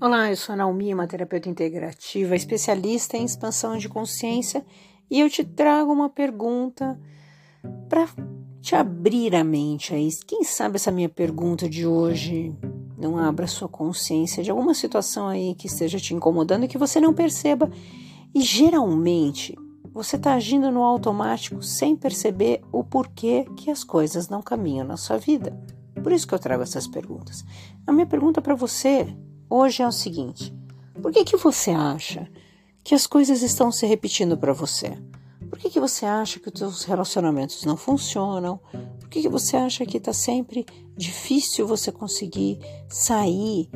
Olá, eu sou a Naomi, uma terapeuta integrativa, especialista em expansão de consciência, e eu te trago uma pergunta para te abrir a mente aí. Quem sabe essa minha pergunta de hoje não abra sua consciência de alguma situação aí que esteja te incomodando e que você não perceba. E geralmente você está agindo no automático sem perceber o porquê que as coisas não caminham na sua vida. Por isso que eu trago essas perguntas. A minha pergunta para você hoje é o seguinte: por que, que você acha que as coisas estão se repetindo para você? Por que, que você acha que os seus relacionamentos não funcionam? Por que, que você acha que está sempre difícil você conseguir sair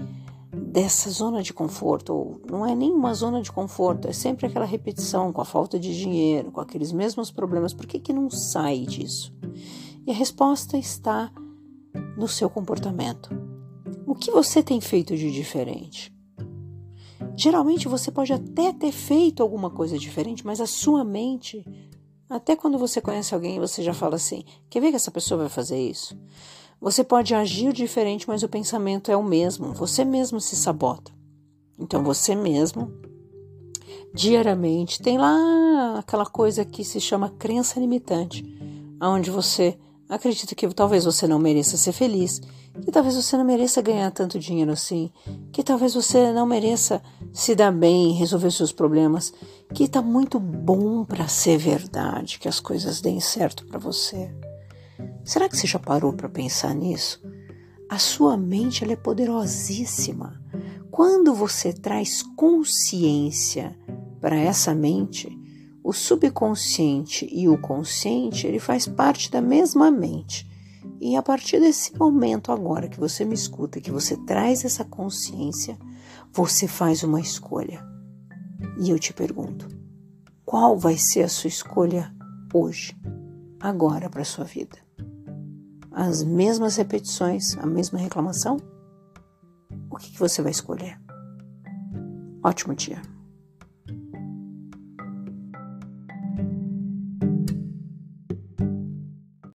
dessa zona de conforto? Ou não é nenhuma zona de conforto, é sempre aquela repetição com a falta de dinheiro, com aqueles mesmos problemas. Por que, que não sai disso? E a resposta está no seu comportamento. O que você tem feito de diferente? Geralmente você pode até ter feito alguma coisa diferente, mas a sua mente, até quando você conhece alguém, você já fala assim: quer ver que essa pessoa vai fazer isso? Você pode agir diferente, mas o pensamento é o mesmo. Você mesmo se sabota. Então você mesmo, diariamente, tem lá aquela coisa que se chama crença limitante, onde você acredita que talvez você não mereça ser feliz, que talvez você não mereça ganhar tanto dinheiro assim, que talvez você não mereça se dar bem, resolver seus problemas, que está muito bom para ser verdade, que as coisas deem certo para você. Será que você já parou para pensar nisso? A sua mente ela é poderosíssima. Quando você traz consciência para essa mente, o subconsciente e o consciente, ele faz parte da mesma mente. E a partir desse momento agora que você me escuta, que você traz essa consciência, você faz uma escolha. E eu te pergunto, qual vai ser a sua escolha hoje, agora para sua vida? As mesmas repetições, a mesma reclamação? O que, que você vai escolher? Ótimo dia!